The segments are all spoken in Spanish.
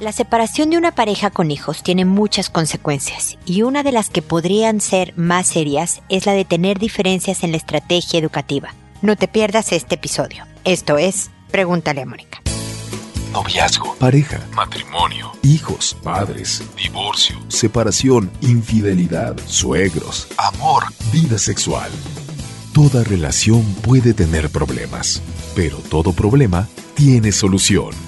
La separación de una pareja con hijos tiene muchas consecuencias y una de las que podrían ser más serias es la de tener diferencias en la estrategia educativa. No te pierdas este episodio. Esto es Pregúntale a Mónica. Noviazgo, pareja, matrimonio, hijos, padres, divorcio, separación, infidelidad, suegros, amor, vida sexual. Toda relación puede tener problemas, pero todo problema tiene solución.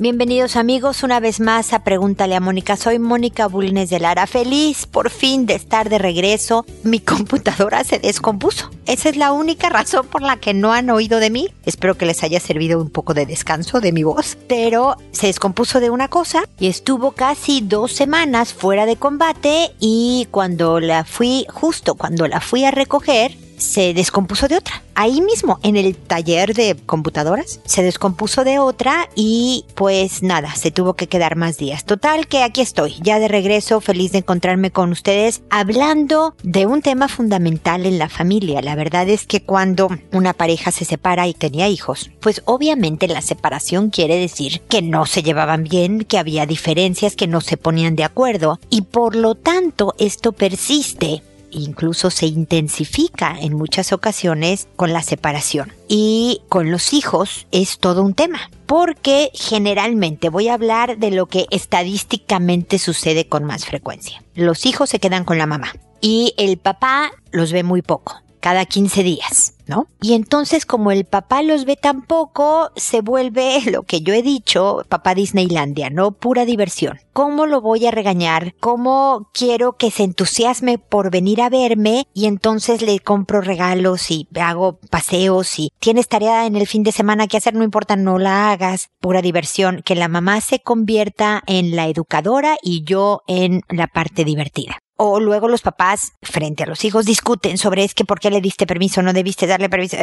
Bienvenidos amigos una vez más a Pregúntale a Mónica. Soy Mónica Bulnes de Lara. Feliz por fin de estar de regreso. Mi computadora se descompuso. Esa es la única razón por la que no han oído de mí. Espero que les haya servido un poco de descanso de mi voz. Pero se descompuso de una cosa y estuvo casi dos semanas fuera de combate y cuando la fui, justo cuando la fui a recoger, se descompuso de otra. Ahí mismo, en el taller de computadoras, se descompuso de otra y pues nada, se tuvo que quedar más días. Total que aquí estoy, ya de regreso, feliz de encontrarme con ustedes, hablando de un tema fundamental en la familia. La verdad es que cuando una pareja se separa y tenía hijos, pues obviamente la separación quiere decir que no se llevaban bien, que había diferencias, que no se ponían de acuerdo y por lo tanto esto persiste incluso se intensifica en muchas ocasiones con la separación. Y con los hijos es todo un tema, porque generalmente voy a hablar de lo que estadísticamente sucede con más frecuencia. Los hijos se quedan con la mamá y el papá los ve muy poco cada 15 días, ¿no? Y entonces como el papá los ve tan poco, se vuelve lo que yo he dicho, papá Disneylandia, ¿no? Pura diversión. ¿Cómo lo voy a regañar? ¿Cómo quiero que se entusiasme por venir a verme? Y entonces le compro regalos y hago paseos y tienes tarea en el fin de semana que hacer, no importa, no la hagas. Pura diversión. Que la mamá se convierta en la educadora y yo en la parte divertida o luego los papás frente a los hijos discuten sobre es que por qué le diste permiso, no debiste darle permiso.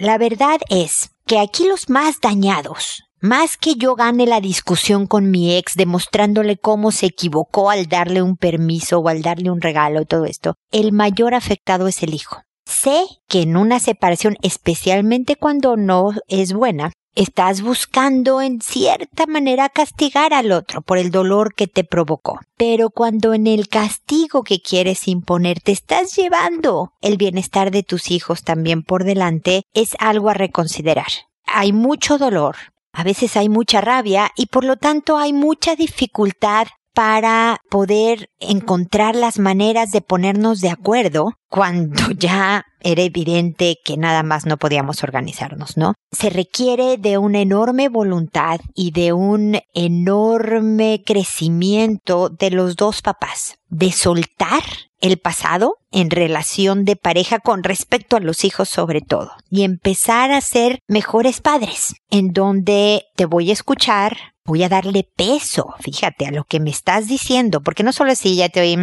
La verdad es que aquí los más dañados, más que yo gane la discusión con mi ex demostrándole cómo se equivocó al darle un permiso o al darle un regalo todo esto, el mayor afectado es el hijo. Sé que en una separación, especialmente cuando no es buena, Estás buscando en cierta manera castigar al otro por el dolor que te provocó. Pero cuando en el castigo que quieres imponer te estás llevando el bienestar de tus hijos también por delante, es algo a reconsiderar. Hay mucho dolor, a veces hay mucha rabia y por lo tanto hay mucha dificultad para poder encontrar las maneras de ponernos de acuerdo cuando ya era evidente que nada más no podíamos organizarnos, ¿no? Se requiere de una enorme voluntad y de un enorme crecimiento de los dos papás, de soltar el pasado en relación de pareja con respecto a los hijos sobre todo y empezar a ser mejores padres en donde te voy a escuchar, voy a darle peso, fíjate, a lo que me estás diciendo, porque no solo si ya te oí,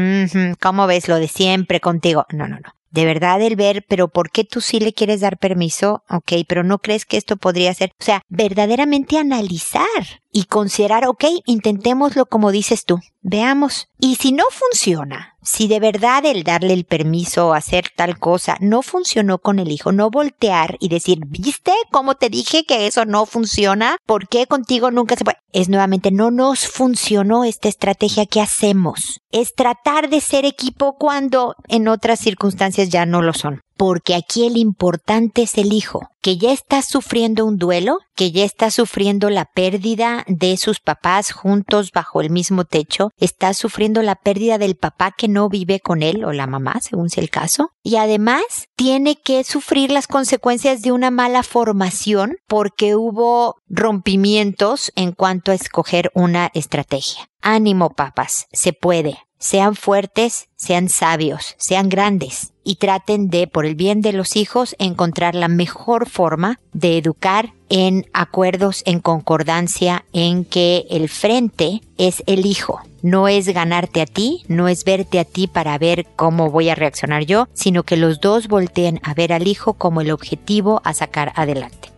¿cómo ves lo de siempre contigo? No, no, no. De verdad el ver, pero ¿por qué tú sí le quieres dar permiso? Ok, pero no crees que esto podría ser, o sea, verdaderamente analizar y considerar, ok, intentémoslo como dices tú, veamos. Y si no funciona, si de verdad el darle el permiso a hacer tal cosa no funcionó con el hijo, no voltear y decir, ¿viste cómo te dije que eso no funciona? ¿Por qué contigo nunca se puede? Es nuevamente, no nos funcionó esta estrategia que hacemos. Es tratar de ser equipo cuando en otras circunstancias ya no lo son porque aquí el importante es el hijo, que ya está sufriendo un duelo, que ya está sufriendo la pérdida de sus papás juntos bajo el mismo techo, está sufriendo la pérdida del papá que no vive con él o la mamá, según sea el caso, y además tiene que sufrir las consecuencias de una mala formación porque hubo rompimientos en cuanto a escoger una estrategia. Ánimo, papás, se puede. Sean fuertes, sean sabios, sean grandes y traten de, por el bien de los hijos, encontrar la mejor forma de educar en acuerdos, en concordancia, en que el frente es el hijo. No es ganarte a ti, no es verte a ti para ver cómo voy a reaccionar yo, sino que los dos volteen a ver al hijo como el objetivo a sacar adelante.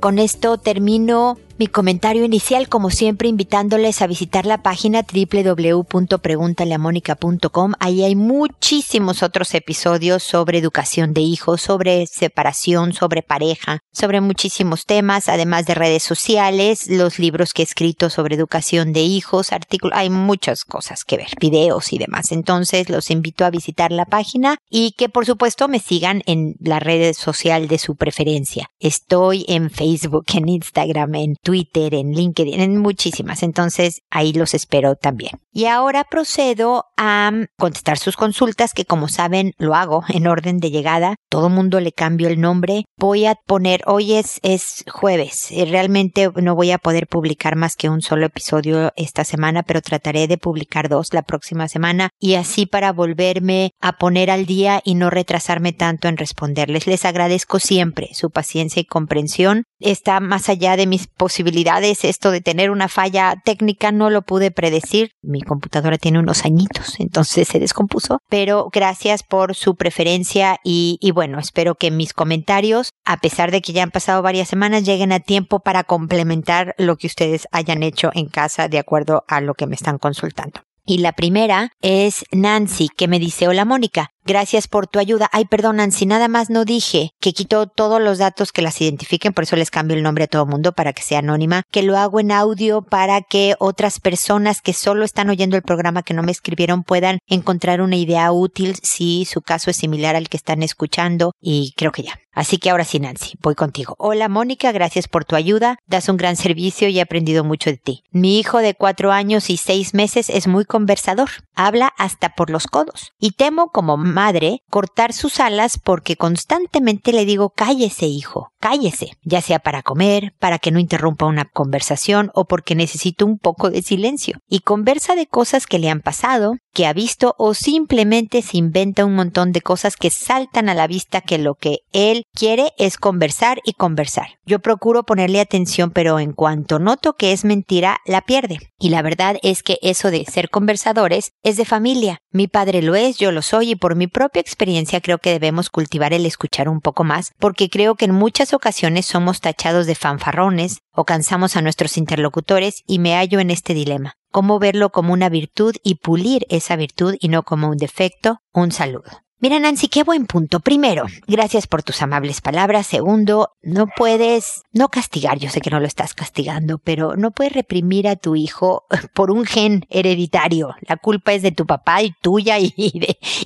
Con esto termino mi comentario inicial, como siempre, invitándoles a visitar la página www.preguntaleamónica.com. Ahí hay muchísimos otros episodios sobre educación de hijos, sobre separación, sobre pareja, sobre muchísimos temas, además de redes sociales, los libros que he escrito sobre educación de hijos, artículos, hay muchas cosas que ver, videos y demás. Entonces, los invito a visitar la página y que por supuesto me sigan en la red social de su preferencia. Estoy en Facebook, en Instagram, en Twitter, Twitter, en LinkedIn, en muchísimas. Entonces ahí los espero también. Y ahora procedo a contestar sus consultas, que como saben lo hago en orden de llegada. Todo mundo le cambio el nombre. Voy a poner, hoy es, es jueves. Eh, realmente no voy a poder publicar más que un solo episodio esta semana, pero trataré de publicar dos la próxima semana y así para volverme a poner al día y no retrasarme tanto en responderles. Les agradezco siempre su paciencia y comprensión. Está más allá de mis posibilidades posibilidades. Esto de tener una falla técnica no lo pude predecir. Mi computadora tiene unos añitos, entonces se descompuso. Pero gracias por su preferencia y, y bueno, espero que mis comentarios, a pesar de que ya han pasado varias semanas, lleguen a tiempo para complementar lo que ustedes hayan hecho en casa de acuerdo a lo que me están consultando. Y la primera es Nancy, que me dice, hola Mónica, Gracias por tu ayuda. Ay, perdón, Nancy, nada más no dije que quito todos los datos que las identifiquen, por eso les cambio el nombre a todo mundo para que sea anónima, que lo hago en audio para que otras personas que solo están oyendo el programa que no me escribieron puedan encontrar una idea útil si su caso es similar al que están escuchando y creo que ya. Así que ahora sí, Nancy, voy contigo. Hola, Mónica, gracias por tu ayuda. Das un gran servicio y he aprendido mucho de ti. Mi hijo de cuatro años y seis meses es muy conversador. Habla hasta por los codos. Y temo, como madre cortar sus alas porque constantemente le digo cállese hijo, cállese, ya sea para comer, para que no interrumpa una conversación o porque necesito un poco de silencio. Y conversa de cosas que le han pasado, que ha visto o simplemente se inventa un montón de cosas que saltan a la vista que lo que él quiere es conversar y conversar. Yo procuro ponerle atención pero en cuanto noto que es mentira, la pierde. Y la verdad es que eso de ser conversadores es de familia. Mi padre lo es, yo lo soy y por mi propia experiencia creo que debemos cultivar el escuchar un poco más, porque creo que en muchas ocasiones somos tachados de fanfarrones o cansamos a nuestros interlocutores y me hallo en este dilema. ¿Cómo verlo como una virtud y pulir esa virtud y no como un defecto? Un saludo. Mira, Nancy, qué buen punto. Primero, gracias por tus amables palabras. Segundo, no puedes, no castigar, yo sé que no lo estás castigando, pero no puedes reprimir a tu hijo por un gen hereditario. La culpa es de tu papá y tuya y,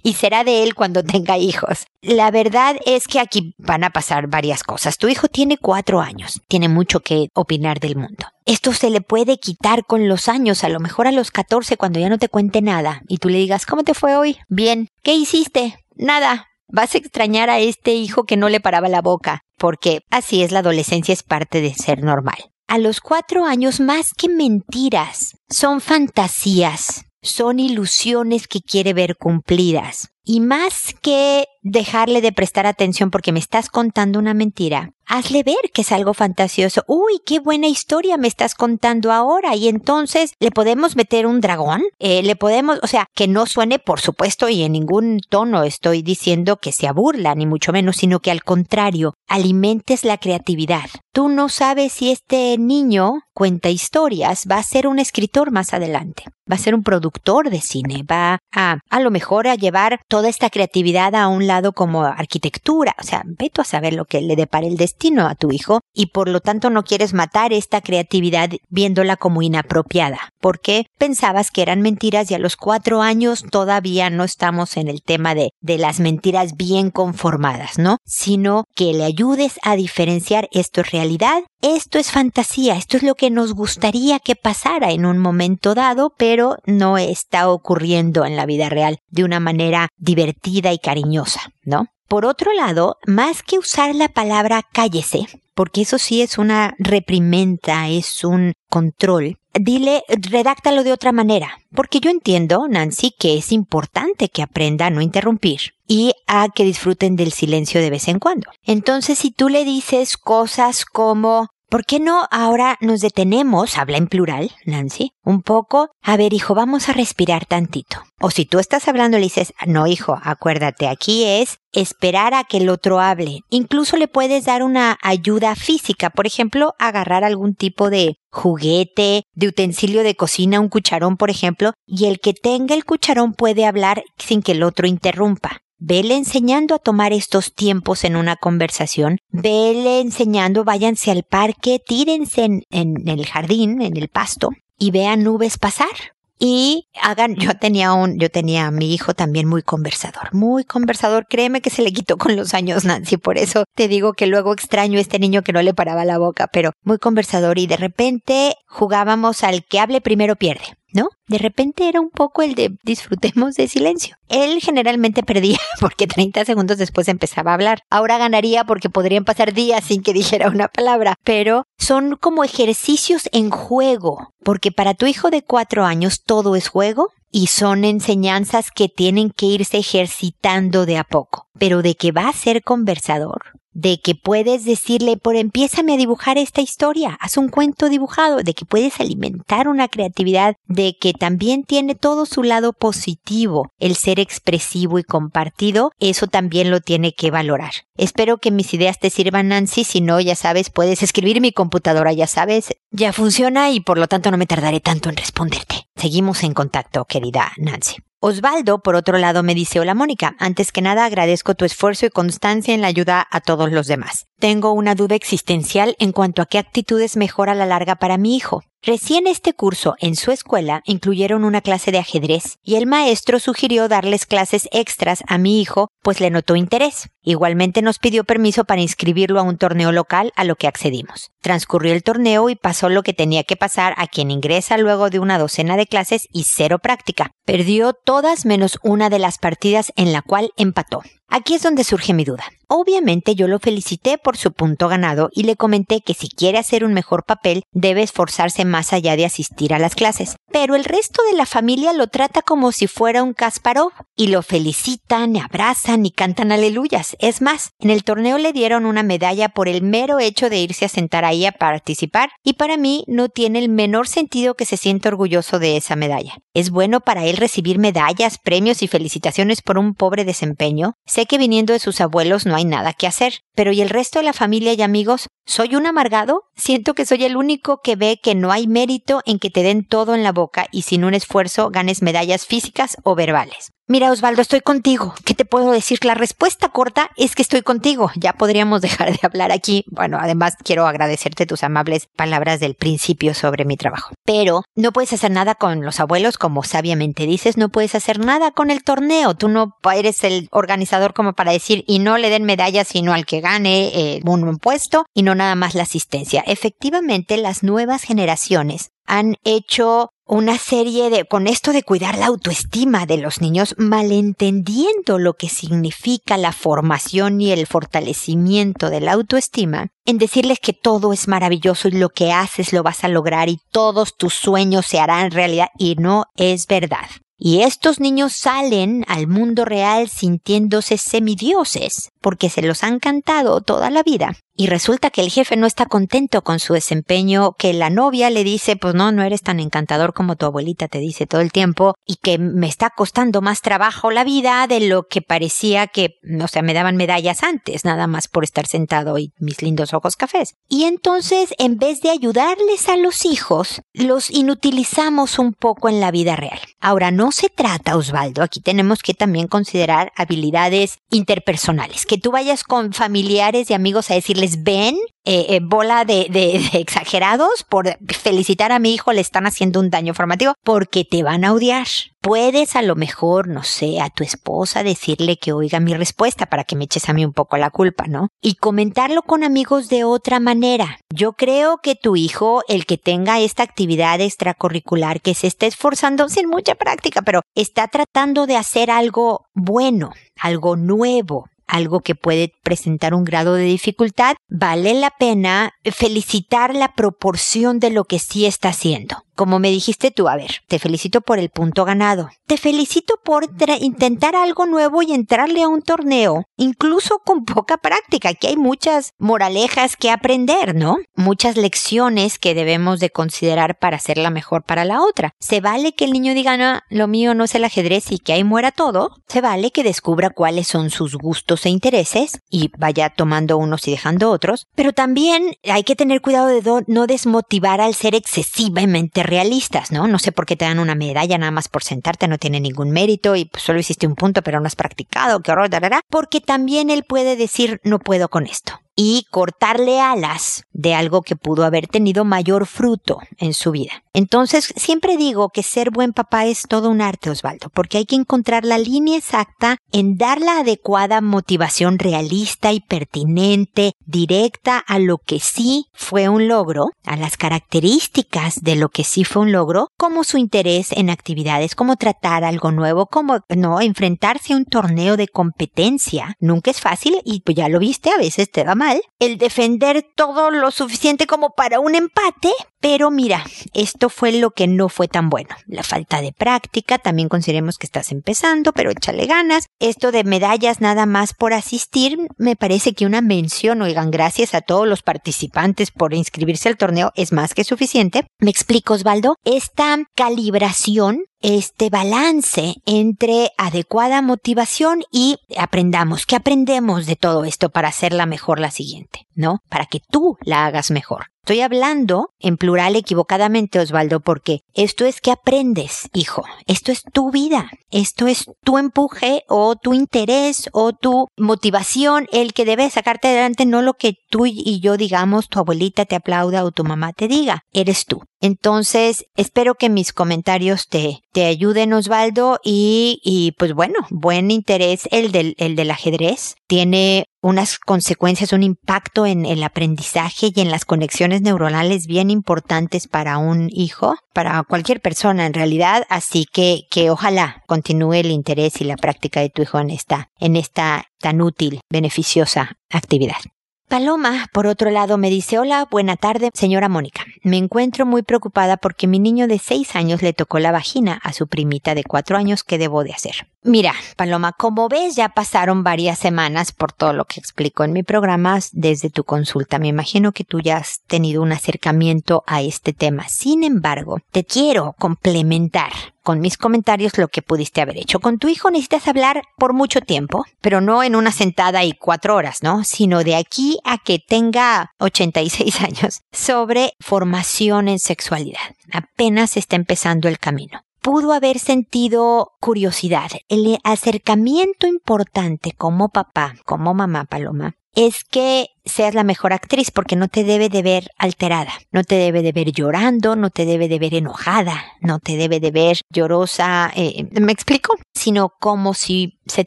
y será de él cuando tenga hijos. La verdad es que aquí van a pasar varias cosas. Tu hijo tiene cuatro años, tiene mucho que opinar del mundo. Esto se le puede quitar con los años, a lo mejor a los 14 cuando ya no te cuente nada y tú le digas, ¿cómo te fue hoy? Bien. ¿Qué hiciste? Nada. Vas a extrañar a este hijo que no le paraba la boca, porque así es la adolescencia, es parte de ser normal. A los cuatro años, más que mentiras, son fantasías, son ilusiones que quiere ver cumplidas. Y más que dejarle de prestar atención porque me estás contando una mentira, hazle ver que es algo fantasioso. Uy, qué buena historia me estás contando ahora. Y entonces le podemos meter un dragón. Eh, le podemos, o sea, que no suene, por supuesto, y en ningún tono estoy diciendo que sea burla, ni mucho menos, sino que al contrario, alimentes la creatividad. Tú no sabes si este niño cuenta historias, va a ser un escritor más adelante, va a ser un productor de cine, va a a lo mejor a llevar toda esta creatividad a un lado como arquitectura, o sea, veto a saber lo que le depara el destino a tu hijo y por lo tanto no quieres matar esta creatividad viéndola como inapropiada, porque pensabas que eran mentiras y a los cuatro años todavía no estamos en el tema de, de las mentiras bien conformadas, ¿no? Sino que le ayudes a diferenciar esto es realidad, esto es fantasía, esto es lo que nos gustaría que pasara en un momento dado, pero no está ocurriendo en la vida real de una manera divertida y cariñosa, ¿no? Por otro lado, más que usar la palabra cállese, porque eso sí es una reprimenda, es un control, dile, redáctalo de otra manera, porque yo entiendo, Nancy, que es importante que aprenda a no interrumpir y a que disfruten del silencio de vez en cuando. Entonces, si tú le dices cosas como, ¿Por qué no ahora nos detenemos, habla en plural, Nancy, un poco? A ver, hijo, vamos a respirar tantito. O si tú estás hablando, le dices, no, hijo, acuérdate, aquí es esperar a que el otro hable. Incluso le puedes dar una ayuda física, por ejemplo, agarrar algún tipo de juguete, de utensilio de cocina, un cucharón, por ejemplo, y el que tenga el cucharón puede hablar sin que el otro interrumpa. Vele enseñando a tomar estos tiempos en una conversación. Vele enseñando, váyanse al parque, tírense en, el jardín, en el pasto, y vean nubes pasar y hagan, yo tenía un, yo tenía a mi hijo también muy conversador, muy conversador, créeme que se le quitó con los años, Nancy, por eso te digo que luego extraño este niño que no le paraba la boca, pero muy conversador y de repente jugábamos al que hable primero pierde. ¿No? De repente era un poco el de disfrutemos de silencio. Él generalmente perdía porque 30 segundos después empezaba a hablar. Ahora ganaría porque podrían pasar días sin que dijera una palabra, pero son como ejercicios en juego, porque para tu hijo de cuatro años todo es juego y son enseñanzas que tienen que irse ejercitando de a poco. Pero de que va a ser conversador, de que puedes decirle, por empiézame a dibujar esta historia, haz un cuento dibujado, de que puedes alimentar una creatividad, de que también tiene todo su lado positivo, el ser expresivo y compartido, eso también lo tiene que valorar. Espero que mis ideas te sirvan, Nancy, si no, ya sabes, puedes escribir mi computadora, ya sabes, ya funciona y por lo tanto no me tardaré tanto en responderte. Seguimos en contacto, querida Nancy. Osvaldo, por otro lado, me dice, hola Mónica, antes que nada agradezco tu esfuerzo y constancia en la ayuda a todos los demás. Tengo una duda existencial en cuanto a qué actitudes mejora a la larga para mi hijo. Recién este curso en su escuela incluyeron una clase de ajedrez y el maestro sugirió darles clases extras a mi hijo, pues le notó interés. Igualmente nos pidió permiso para inscribirlo a un torneo local, a lo que accedimos. Transcurrió el torneo y pasó lo que tenía que pasar a quien ingresa luego de una docena de clases y cero práctica. Perdió todas menos una de las partidas en la cual empató. Aquí es donde surge mi duda. Obviamente yo lo felicité por su punto ganado y le comenté que si quiere hacer un mejor papel debe esforzarse más allá de asistir a las clases. Pero el resto de la familia lo trata como si fuera un Kasparov y lo felicitan, abrazan y cantan aleluyas. Es más, en el torneo le dieron una medalla por el mero hecho de irse a sentar ahí a participar y para mí no tiene el menor sentido que se sienta orgulloso de esa medalla. ¿Es bueno para él recibir medallas, premios y felicitaciones por un pobre desempeño? Sé que viniendo de sus abuelos no hay nada que hacer, pero ¿y el resto de la familia y amigos? ¿Soy un amargado? Siento que soy el único que ve que no hay mérito en que te den todo en la boca y sin un esfuerzo ganes medallas físicas o verbales. Mira, Osvaldo, estoy contigo. ¿Qué te puedo decir? La respuesta corta es que estoy contigo. Ya podríamos dejar de hablar aquí. Bueno, además quiero agradecerte tus amables palabras del principio sobre mi trabajo. Pero no puedes hacer nada con los abuelos, como sabiamente dices, no puedes hacer nada con el torneo. Tú no eres el organizador como para decir y no le den medallas sino al que gane eh, un puesto y no nada más la asistencia. Efectivamente, las nuevas generaciones han hecho una serie de, con esto de cuidar la autoestima de los niños, malentendiendo lo que significa la formación y el fortalecimiento de la autoestima, en decirles que todo es maravilloso y lo que haces lo vas a lograr y todos tus sueños se harán realidad y no es verdad. Y estos niños salen al mundo real sintiéndose semidioses, porque se los han cantado toda la vida. Y resulta que el jefe no está contento con su desempeño, que la novia le dice, pues no, no eres tan encantador como tu abuelita te dice todo el tiempo, y que me está costando más trabajo la vida de lo que parecía que, o sea, me daban medallas antes, nada más por estar sentado y mis lindos ojos cafés. Y entonces, en vez de ayudarles a los hijos, los inutilizamos un poco en la vida real. Ahora, no se trata, Osvaldo, aquí tenemos que también considerar habilidades interpersonales, que tú vayas con familiares y amigos a decirles, ven, eh, eh, bola de, de, exagerados por felicitar a mi hijo le están haciendo un daño formativo porque te van a odiar. Puedes a lo mejor, no sé, a tu esposa decirle que oiga mi respuesta para que me eches a mí un poco la culpa, ¿no? Y comentarlo con amigos de otra manera. Yo creo que tu hijo, el que tenga esta actividad extracurricular, que se esté esforzando sin mucha práctica, pero está tratando de hacer algo bueno, algo nuevo, algo que puede presentar un grado de dificultad, vale la pena felicitar la proporción de lo que sí está haciendo. Como me dijiste tú, a ver, te felicito por el punto ganado. Te felicito por intentar algo nuevo y entrarle a un torneo, incluso con poca práctica. Aquí hay muchas moralejas que aprender, ¿no? Muchas lecciones que debemos de considerar para ser la mejor para la otra. Se vale que el niño diga, no, lo mío no es el ajedrez y que ahí muera todo. Se vale que descubra cuáles son sus gustos e intereses y vaya tomando unos y dejando otros. Pero también hay que tener cuidado de no desmotivar al ser excesivamente realistas, ¿no? No sé por qué te dan una medalla nada más por sentarte, no tiene ningún mérito y pues, solo hiciste un punto pero no has practicado, qué horror, porque también él puede decir no puedo con esto y cortarle alas de algo que pudo haber tenido mayor fruto en su vida. Entonces, siempre digo que ser buen papá es todo un arte, Osvaldo, porque hay que encontrar la línea exacta en dar la adecuada motivación realista y pertinente, directa a lo que sí fue un logro, a las características de lo que sí fue un logro, como su interés en actividades, como tratar algo nuevo, como no enfrentarse a un torneo de competencia. Nunca es fácil y pues ya lo viste, a veces te va mal. El defender todo lo suficiente como para un empate, pero mira, esto fue lo que no fue tan bueno. La falta de práctica, también consideremos que estás empezando, pero échale ganas. Esto de medallas nada más por asistir, me parece que una mención, oigan, gracias a todos los participantes por inscribirse al torneo, es más que suficiente. Me explico, Osvaldo, esta calibración este balance entre adecuada motivación y aprendamos. ¿Qué aprendemos de todo esto para hacerla mejor la siguiente? ¿No? Para que tú la hagas mejor. Estoy hablando en plural equivocadamente, Osvaldo, porque esto es que aprendes, hijo. Esto es tu vida. Esto es tu empuje o tu interés o tu motivación, el que debe sacarte adelante, no lo que tú y yo digamos, tu abuelita te aplauda o tu mamá te diga. Eres tú. Entonces, espero que mis comentarios te, te ayuden, Osvaldo, y, y pues bueno, buen interés el del, el del ajedrez. Tiene unas consecuencias, un impacto en el aprendizaje y en las conexiones neuronales bien importantes para un hijo, para cualquier persona en realidad, así que que ojalá continúe el interés y la práctica de tu hijo en esta en esta tan útil, beneficiosa actividad. Paloma, por otro lado, me dice, hola, buena tarde, señora Mónica. Me encuentro muy preocupada porque mi niño de seis años le tocó la vagina a su primita de cuatro años. ¿Qué debo de hacer? Mira, Paloma, como ves, ya pasaron varias semanas por todo lo que explico en mi programa desde tu consulta. Me imagino que tú ya has tenido un acercamiento a este tema. Sin embargo, te quiero complementar con mis comentarios lo que pudiste haber hecho. Con tu hijo necesitas hablar por mucho tiempo, pero no en una sentada y cuatro horas, ¿no? Sino de aquí a que tenga 86 años sobre formación en sexualidad. Apenas está empezando el camino pudo haber sentido curiosidad. El acercamiento importante como papá, como mamá Paloma, es que seas la mejor actriz porque no te debe de ver alterada, no te debe de ver llorando, no te debe de ver enojada, no te debe de ver llorosa, eh, ¿me explico? Sino como si se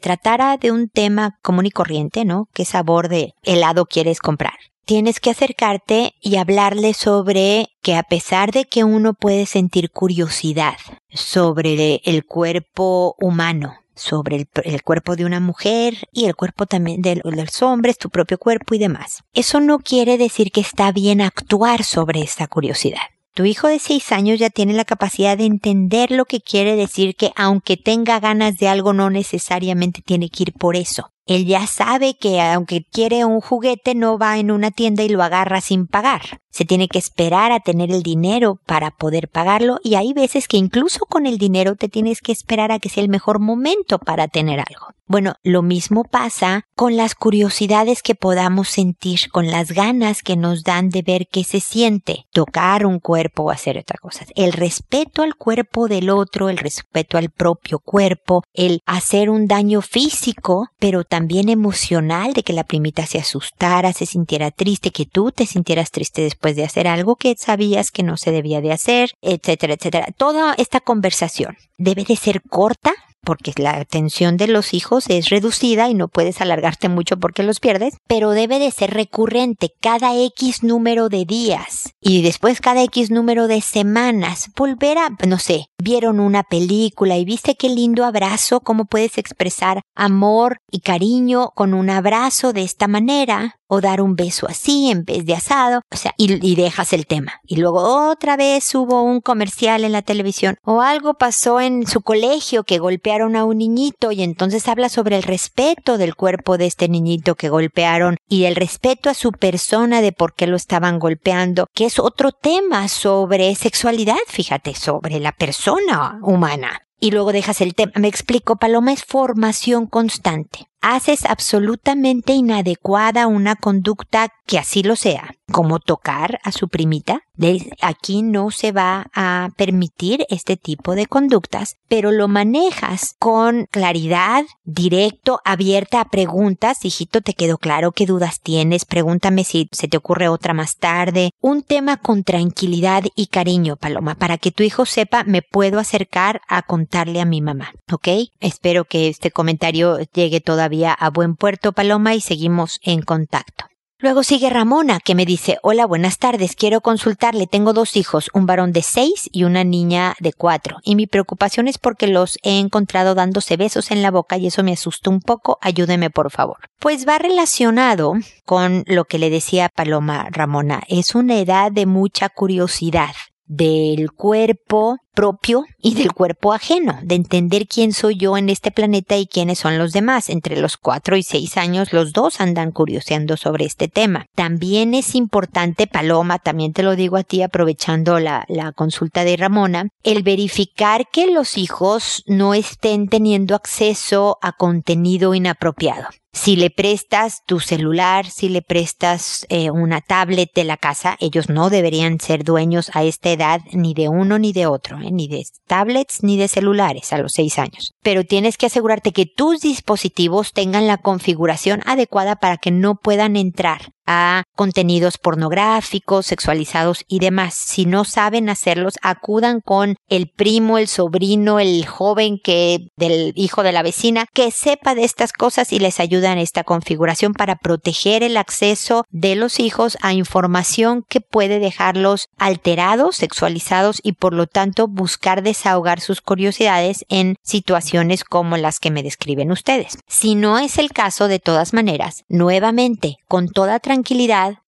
tratara de un tema común y corriente, ¿no? ¿Qué sabor de helado quieres comprar? Tienes que acercarte y hablarle sobre que a pesar de que uno puede sentir curiosidad sobre el cuerpo humano, sobre el, cuerpo de una mujer y el cuerpo también de, los hombres, tu propio cuerpo y demás. Eso no quiere decir que está bien actuar sobre esta curiosidad. Tu hijo de seis años ya tiene la capacidad de entender lo que quiere decir que aunque tenga ganas de algo no necesariamente tiene que ir por eso. Él ya sabe que aunque quiere un juguete no va en una tienda y lo agarra sin pagar. Se tiene que esperar a tener el dinero para poder pagarlo y hay veces que incluso con el dinero te tienes que esperar a que sea el mejor momento para tener algo. Bueno, lo mismo pasa con las curiosidades que podamos sentir, con las ganas que nos dan de ver qué se siente, tocar un cuerpo o hacer otra cosa. El respeto al cuerpo del otro, el respeto al propio cuerpo, el hacer un daño físico, pero también emocional de que la primita se asustara, se sintiera triste, que tú te sintieras triste después de hacer algo que sabías que no se debía de hacer, etcétera, etcétera. Toda esta conversación debe de ser corta, porque la atención de los hijos es reducida y no puedes alargarte mucho porque los pierdes, pero debe de ser recurrente cada X número de días y después cada X número de semanas. Volver a, no sé, vieron una película y viste qué lindo abrazo, cómo puedes expresar amor y cariño con un abrazo de esta manera o dar un beso así en vez de asado, o sea, y, y dejas el tema. Y luego otra vez hubo un comercial en la televisión o algo pasó en su colegio que golpearon a un niñito y entonces habla sobre el respeto del cuerpo de este niñito que golpearon y el respeto a su persona de por qué lo estaban golpeando, que es otro tema sobre sexualidad, fíjate, sobre la persona humana y luego dejas el tema. Me explico, Paloma es formación constante. Haces absolutamente inadecuada una conducta que así lo sea, como tocar a su primita. aquí no se va a permitir este tipo de conductas, pero lo manejas con claridad, directo, abierta a preguntas. Hijito, ¿te quedó claro qué dudas tienes? Pregúntame si se te ocurre otra más tarde. Un tema con tranquilidad y cariño, Paloma, para que tu hijo sepa me puedo acercar a contarle a mi mamá. ¿Ok? Espero que este comentario llegue todavía a buen puerto, Paloma, y seguimos en contacto. Luego sigue Ramona, que me dice, hola, buenas tardes, quiero consultarle, tengo dos hijos, un varón de seis y una niña de cuatro, y mi preocupación es porque los he encontrado dándose besos en la boca y eso me asusta un poco, ayúdeme por favor. Pues va relacionado con lo que le decía Paloma Ramona, es una edad de mucha curiosidad del cuerpo propio y del cuerpo ajeno, de entender quién soy yo en este planeta y quiénes son los demás. Entre los cuatro y seis años los dos andan curioseando sobre este tema. También es importante, Paloma, también te lo digo a ti aprovechando la, la consulta de Ramona, el verificar que los hijos no estén teniendo acceso a contenido inapropiado. Si le prestas tu celular, si le prestas eh, una tablet de la casa, ellos no deberían ser dueños a esta edad ni de uno ni de otro, ni de tablets ni de celulares a los seis años. Pero tienes que asegurarte que tus dispositivos tengan la configuración adecuada para que no puedan entrar a contenidos pornográficos, sexualizados y demás. Si no saben hacerlos, acudan con el primo, el sobrino, el joven que del hijo de la vecina que sepa de estas cosas y les ayuda en esta configuración para proteger el acceso de los hijos a información que puede dejarlos alterados, sexualizados y por lo tanto buscar desahogar sus curiosidades en situaciones como las que me describen ustedes. Si no es el caso, de todas maneras, nuevamente, con toda tranquilidad,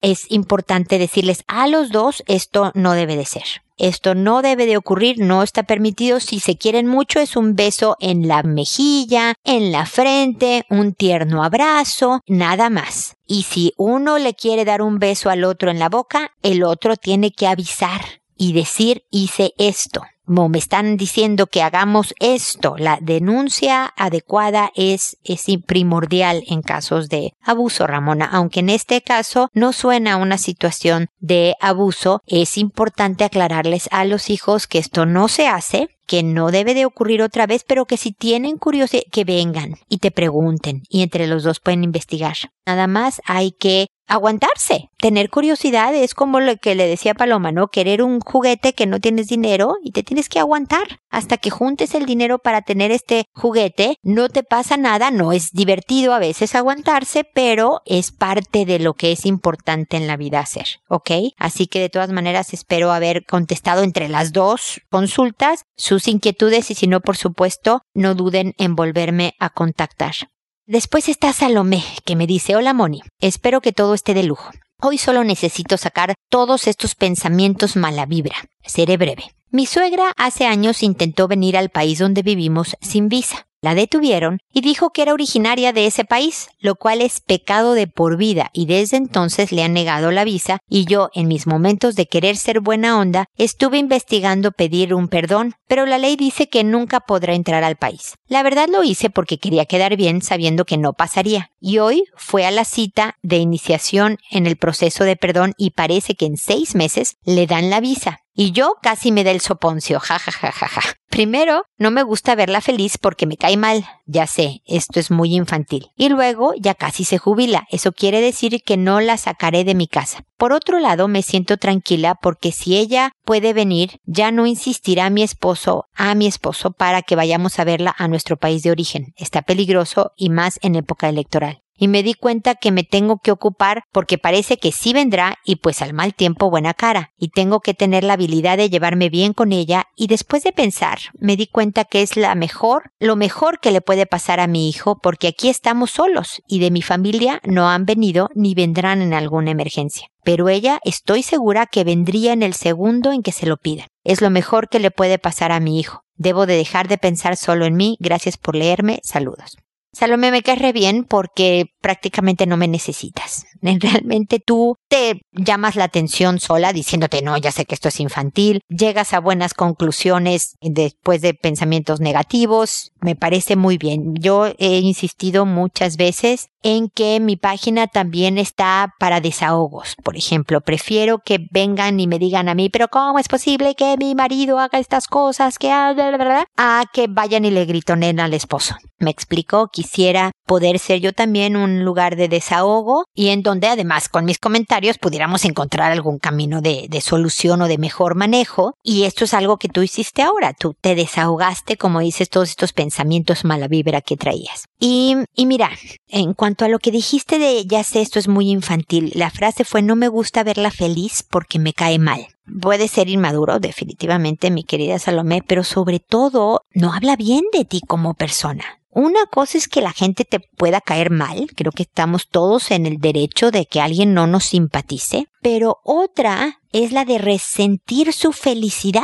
es importante decirles a los dos esto no debe de ser. Esto no debe de ocurrir, no está permitido. Si se quieren mucho es un beso en la mejilla, en la frente, un tierno abrazo, nada más. Y si uno le quiere dar un beso al otro en la boca, el otro tiene que avisar y decir hice esto me están diciendo que hagamos esto, la denuncia adecuada es, es primordial en casos de abuso, Ramona. Aunque en este caso no suena una situación de abuso, es importante aclararles a los hijos que esto no se hace, que no debe de ocurrir otra vez, pero que si tienen curiosidad, que vengan y te pregunten y entre los dos pueden investigar. Nada más hay que aguantarse. Tener curiosidad es como lo que le decía Paloma, ¿no? Querer un juguete que no tienes dinero y te tienes que aguantar hasta que juntes el dinero para tener este juguete. No te pasa nada, no es divertido a veces aguantarse, pero es parte de lo que es importante en la vida hacer, ¿ok? Así que de todas maneras espero haber contestado entre las dos consultas inquietudes y si no, por supuesto, no duden en volverme a contactar. Después está Salomé, que me dice, hola Moni, espero que todo esté de lujo. Hoy solo necesito sacar todos estos pensamientos mala vibra. Seré breve. Mi suegra hace años intentó venir al país donde vivimos sin visa. La detuvieron y dijo que era originaria de ese país, lo cual es pecado de por vida y desde entonces le han negado la visa y yo en mis momentos de querer ser buena onda estuve investigando pedir un perdón, pero la ley dice que nunca podrá entrar al país. La verdad lo hice porque quería quedar bien sabiendo que no pasaría y hoy fue a la cita de iniciación en el proceso de perdón y parece que en seis meses le dan la visa. Y yo casi me da el soponcio, ja, ja, ja, ja, ja. Primero, no me gusta verla feliz porque me cae mal. Ya sé, esto es muy infantil. Y luego, ya casi se jubila. Eso quiere decir que no la sacaré de mi casa. Por otro lado, me siento tranquila porque si ella puede venir, ya no insistirá a mi esposo, a mi esposo, para que vayamos a verla a nuestro país de origen. Está peligroso y más en época electoral. Y me di cuenta que me tengo que ocupar porque parece que sí vendrá y pues al mal tiempo buena cara y tengo que tener la habilidad de llevarme bien con ella y después de pensar me di cuenta que es la mejor, lo mejor que le puede pasar a mi hijo porque aquí estamos solos y de mi familia no han venido ni vendrán en alguna emergencia. Pero ella estoy segura que vendría en el segundo en que se lo pida. Es lo mejor que le puede pasar a mi hijo. Debo de dejar de pensar solo en mí. Gracias por leerme. Saludos. Salomé me cae re bien porque prácticamente no me necesitas. Realmente tú te llamas la atención sola diciéndote, no, ya sé que esto es infantil, llegas a buenas conclusiones después de pensamientos negativos, me parece muy bien. Yo he insistido muchas veces en que mi página también está para desahogos. Por ejemplo, prefiero que vengan y me digan a mí, pero ¿cómo es posible que mi marido haga estas cosas? Que a que vayan y le gritonen al esposo. Me explico, quisiera poder ser yo también un lugar de desahogo y en donde además con mis comentarios pudiéramos encontrar algún camino de, de solución o de mejor manejo. Y esto es algo que tú hiciste ahora. Tú te desahogaste, como dices, todos estos pensamientos mala vibra que traías. Y, y mira, en cuanto a lo que dijiste de ya sé, esto es muy infantil, la frase fue no me gusta verla feliz porque me cae mal. Puede ser inmaduro, definitivamente, mi querida Salomé, pero sobre todo no habla bien de ti como persona. Una cosa es que la gente te pueda caer mal, creo que estamos todos en el derecho de que alguien no nos simpatice, pero otra es la de resentir su felicidad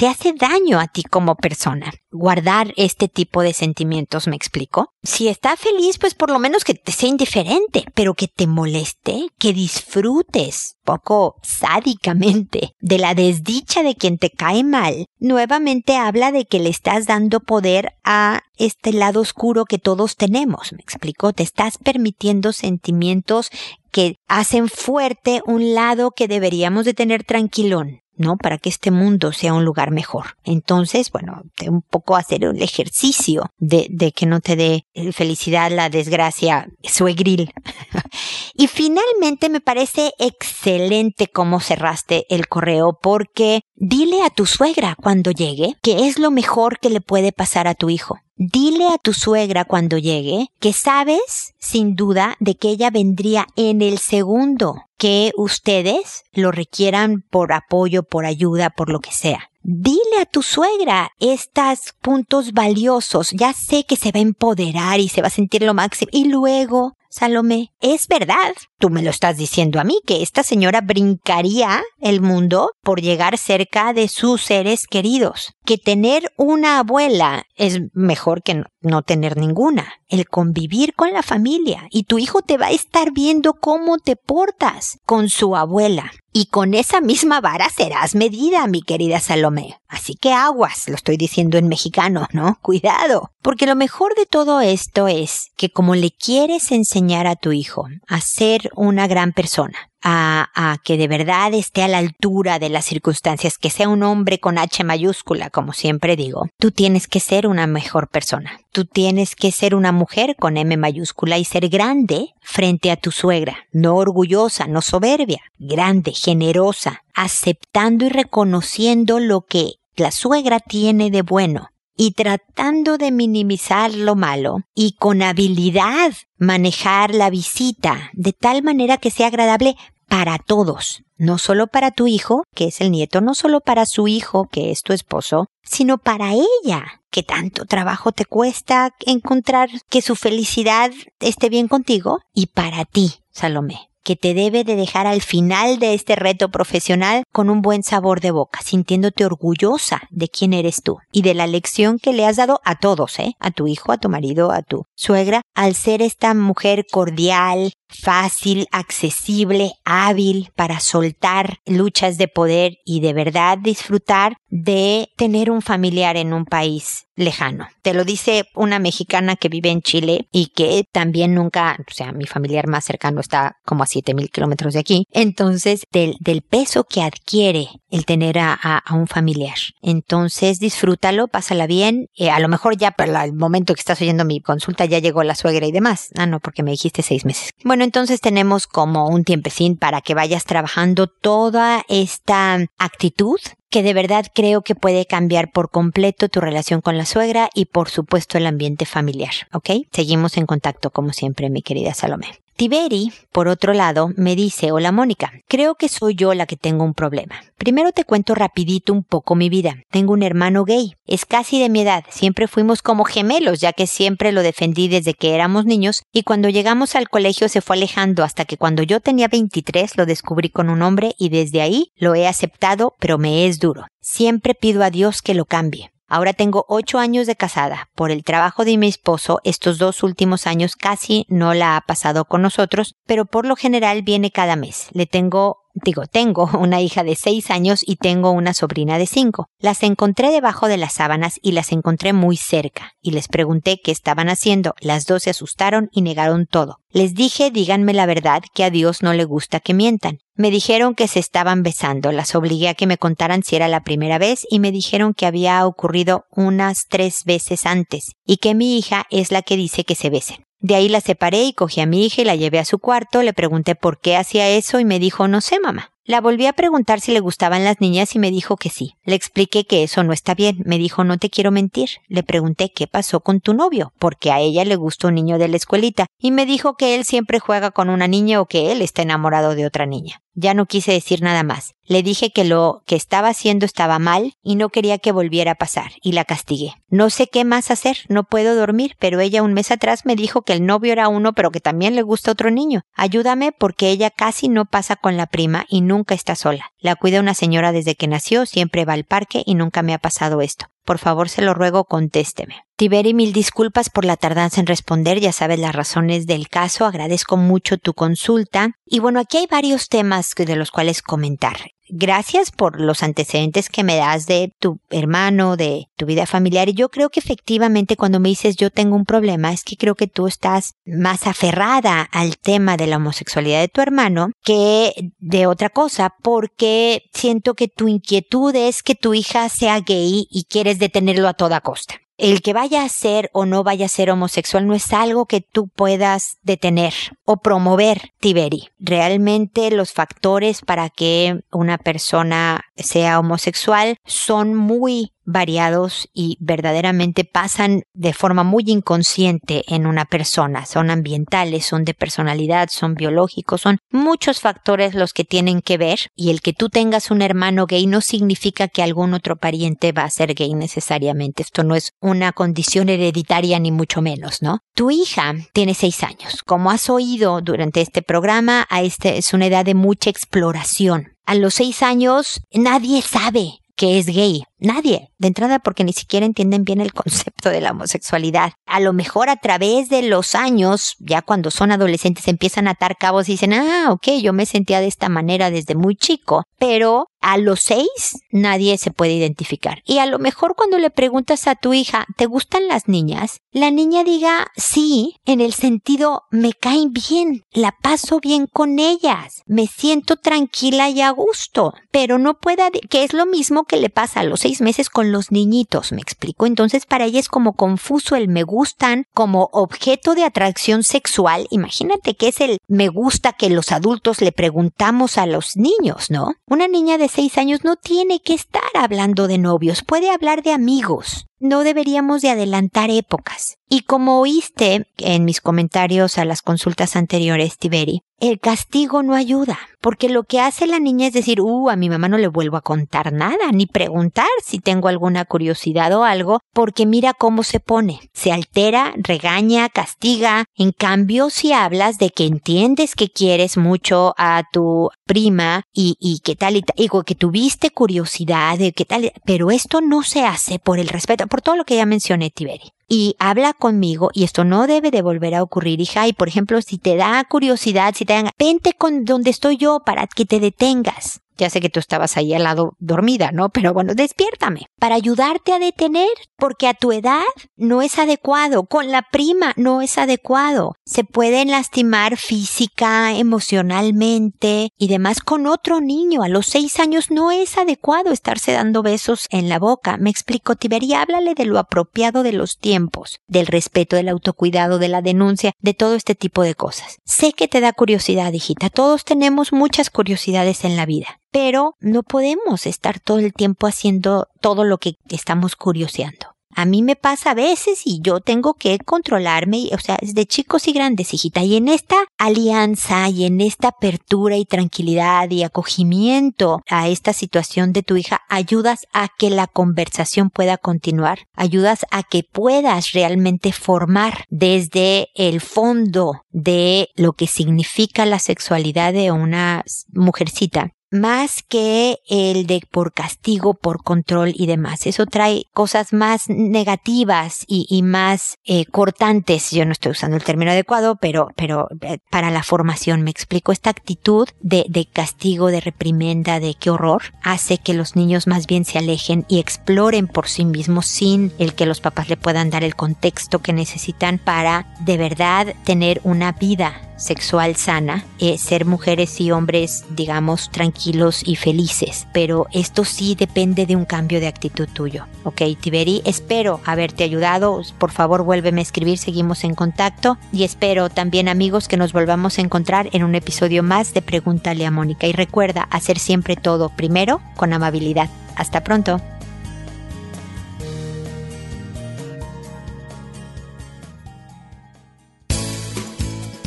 te hace daño a ti como persona. Guardar este tipo de sentimientos, ¿me explico? Si está feliz, pues por lo menos que te sea indiferente, pero que te moleste, que disfrutes poco sádicamente de la desdicha de quien te cae mal, nuevamente habla de que le estás dando poder a este lado oscuro que todos tenemos, ¿me explico? Te estás permitiendo sentimientos que hacen fuerte un lado que deberíamos de tener tranquilón. ¿No? Para que este mundo sea un lugar mejor. Entonces, bueno, un poco hacer el ejercicio de, de que no te dé felicidad la desgracia suegril. y finalmente me parece excelente cómo cerraste el correo porque dile a tu suegra cuando llegue que es lo mejor que le puede pasar a tu hijo. Dile a tu suegra cuando llegue que sabes, sin duda, de que ella vendría en el segundo que ustedes lo requieran por apoyo, por ayuda, por lo que sea. Dile a tu suegra estos puntos valiosos. Ya sé que se va a empoderar y se va a sentir lo máximo. Y luego Salomé, es verdad, tú me lo estás diciendo a mí, que esta señora brincaría el mundo por llegar cerca de sus seres queridos, que tener una abuela es mejor que no tener ninguna, el convivir con la familia, y tu hijo te va a estar viendo cómo te portas con su abuela. Y con esa misma vara serás medida, mi querida Salomé. Así que aguas, lo estoy diciendo en mexicano, ¿no? Cuidado. Porque lo mejor de todo esto es que como le quieres enseñar a tu hijo a ser una gran persona, a, que de verdad esté a la altura de las circunstancias, que sea un hombre con H mayúscula, como siempre digo, tú tienes que ser una mejor persona. Tú tienes que ser una mujer con M mayúscula y ser grande frente a tu suegra, no orgullosa, no soberbia, grande, generosa, aceptando y reconociendo lo que la suegra tiene de bueno y tratando de minimizar lo malo y con habilidad manejar la visita de tal manera que sea agradable para todos, no solo para tu hijo, que es el nieto, no solo para su hijo, que es tu esposo, sino para ella, que tanto trabajo te cuesta encontrar que su felicidad esté bien contigo, y para ti, Salomé que te debe de dejar al final de este reto profesional con un buen sabor de boca, sintiéndote orgullosa de quién eres tú y de la lección que le has dado a todos, ¿eh? A tu hijo, a tu marido, a tu suegra, al ser esta mujer cordial, fácil, accesible, hábil para soltar luchas de poder y de verdad disfrutar de tener un familiar en un país lejano. Te lo dice una mexicana que vive en Chile y que también nunca, o sea, mi familiar más cercano está como a 7000 kilómetros de aquí. Entonces, del, del, peso que adquiere el tener a, a, un familiar. Entonces, disfrútalo, pásala bien. Eh, a lo mejor ya para el momento que estás oyendo mi consulta ya llegó la suegra y demás. Ah, no, porque me dijiste seis meses. Bueno, entonces tenemos como un tiempecín para que vayas trabajando toda esta actitud que de verdad creo que puede cambiar por completo tu relación con la suegra y por supuesto el ambiente familiar, ¿ok? Seguimos en contacto como siempre, mi querida Salomé. Tiberi, por otro lado, me dice, hola Mónica, creo que soy yo la que tengo un problema. Primero te cuento rapidito un poco mi vida. Tengo un hermano gay, es casi de mi edad, siempre fuimos como gemelos, ya que siempre lo defendí desde que éramos niños, y cuando llegamos al colegio se fue alejando hasta que cuando yo tenía 23 lo descubrí con un hombre y desde ahí lo he aceptado, pero me es duro. Siempre pido a Dios que lo cambie. Ahora tengo ocho años de casada. Por el trabajo de mi esposo, estos dos últimos años casi no la ha pasado con nosotros, pero por lo general viene cada mes. Le tengo digo, tengo una hija de seis años y tengo una sobrina de cinco. Las encontré debajo de las sábanas y las encontré muy cerca, y les pregunté qué estaban haciendo. Las dos se asustaron y negaron todo. Les dije, díganme la verdad, que a Dios no le gusta que mientan. Me dijeron que se estaban besando, las obligué a que me contaran si era la primera vez y me dijeron que había ocurrido unas tres veces antes y que mi hija es la que dice que se besen. De ahí la separé y cogí a mi hija y la llevé a su cuarto, le pregunté por qué hacía eso y me dijo no sé mamá. La volví a preguntar si le gustaban las niñas y me dijo que sí. Le expliqué que eso no está bien. Me dijo no te quiero mentir. Le pregunté qué pasó con tu novio, porque a ella le gustó un niño de la escuelita, y me dijo que él siempre juega con una niña o que él está enamorado de otra niña. Ya no quise decir nada más. Le dije que lo que estaba haciendo estaba mal y no quería que volviera a pasar, y la castigué. No sé qué más hacer, no puedo dormir, pero ella un mes atrás me dijo que el novio era uno, pero que también le gusta otro niño. Ayúdame porque ella casi no pasa con la prima y nunca está sola. La cuida una señora desde que nació, siempre va al parque y nunca me ha pasado esto. Por favor, se lo ruego, contésteme. Tiberi, mil disculpas por la tardanza en responder, ya sabes las razones del caso, agradezco mucho tu consulta. Y bueno, aquí hay varios temas de los cuales comentar gracias por los antecedentes que me das de tu hermano, de tu vida familiar. Y yo creo que efectivamente cuando me dices yo tengo un problema, es que creo que tú estás más aferrada al tema de la homosexualidad de tu hermano que de otra cosa, porque siento que tu inquietud es que tu hija sea gay y quieres detenerlo a toda costa el que vaya a ser o no vaya a ser homosexual no es algo que tú puedas detener o promover, Tiberi. Realmente los factores para que una persona sea homosexual son muy variados y verdaderamente pasan de forma muy inconsciente en una persona. Son ambientales, son de personalidad, son biológicos, son muchos factores los que tienen que ver y el que tú tengas un hermano gay no significa que algún otro pariente va a ser gay necesariamente. Esto no es una condición hereditaria ni mucho menos, ¿no? Tu hija tiene seis años. Como has oído durante este programa, a este es una edad de mucha exploración. A los seis años nadie sabe que es gay. Nadie, de entrada porque ni siquiera entienden bien el concepto de la homosexualidad. A lo mejor a través de los años, ya cuando son adolescentes, empiezan a atar cabos y dicen, ah, ok, yo me sentía de esta manera desde muy chico, pero a los seis nadie se puede identificar. Y a lo mejor cuando le preguntas a tu hija, ¿te gustan las niñas? La niña diga sí, en el sentido, me caen bien, la paso bien con ellas, me siento tranquila y a gusto, pero no pueda, que es lo mismo que le pasa a los seis meses con los niñitos, me explico. Entonces para ella es como confuso el me gustan como objeto de atracción sexual. Imagínate que es el me gusta que los adultos le preguntamos a los niños, ¿no? Una niña de seis años no tiene que estar hablando de novios, puede hablar de amigos. No deberíamos de adelantar épocas. Y como oíste en mis comentarios a las consultas anteriores, Tiberi, el castigo no ayuda, porque lo que hace la niña es decir, uh, a mi mamá no le vuelvo a contar nada, ni preguntar si tengo alguna curiosidad o algo, porque mira cómo se pone. Se altera, regaña, castiga. En cambio, si hablas de que entiendes que quieres mucho a tu prima y, y qué tal y, digo que tuviste curiosidad de qué tal, pero esto no se hace por el respeto, por todo lo que ya mencioné, Tiberi y habla conmigo y esto no debe de volver a ocurrir, hija. Y por ejemplo, si te da curiosidad, si te dan, vente con donde estoy yo para que te detengas. Ya sé que tú estabas ahí al lado dormida, ¿no? Pero bueno, despiértame para ayudarte a detener, porque a tu edad no es adecuado, con la prima no es adecuado. Se pueden lastimar física, emocionalmente y demás con otro niño. A los seis años no es adecuado estarse dando besos en la boca. Me explico, Tiberia, háblale de lo apropiado de los tiempos, del respeto, del autocuidado, de la denuncia, de todo este tipo de cosas. Sé que te da curiosidad, hijita. Todos tenemos muchas curiosidades en la vida pero no podemos estar todo el tiempo haciendo todo lo que estamos curioseando. A mí me pasa a veces y yo tengo que controlarme, o sea, es de chicos y grandes, hijita. Y en esta alianza y en esta apertura y tranquilidad y acogimiento a esta situación de tu hija, ayudas a que la conversación pueda continuar, ayudas a que puedas realmente formar desde el fondo de lo que significa la sexualidad de una mujercita más que el de por castigo, por control y demás. Eso trae cosas más negativas y, más eh, cortantes. Yo no estoy usando el término adecuado, pero, pero eh, para la formación me explico. Esta actitud de, castigo, de reprimenda, de qué horror, hace que los niños más bien se alejen y exploren por sí mismos sin el que los papás le puedan dar el contexto que necesitan para de verdad tener una vida sexual sana, eh, ser mujeres y hombres, digamos, tranquilos y felices. Pero esto sí depende de un cambio de actitud tuyo. Ok, Tiberi, espero haberte ayudado. Por favor, vuélveme a escribir, seguimos en contacto. Y espero también, amigos, que nos volvamos a encontrar en un episodio más de Pregúntale a Mónica. Y recuerda, hacer siempre todo primero con amabilidad. Hasta pronto.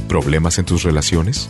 ¿Problemas en tus relaciones?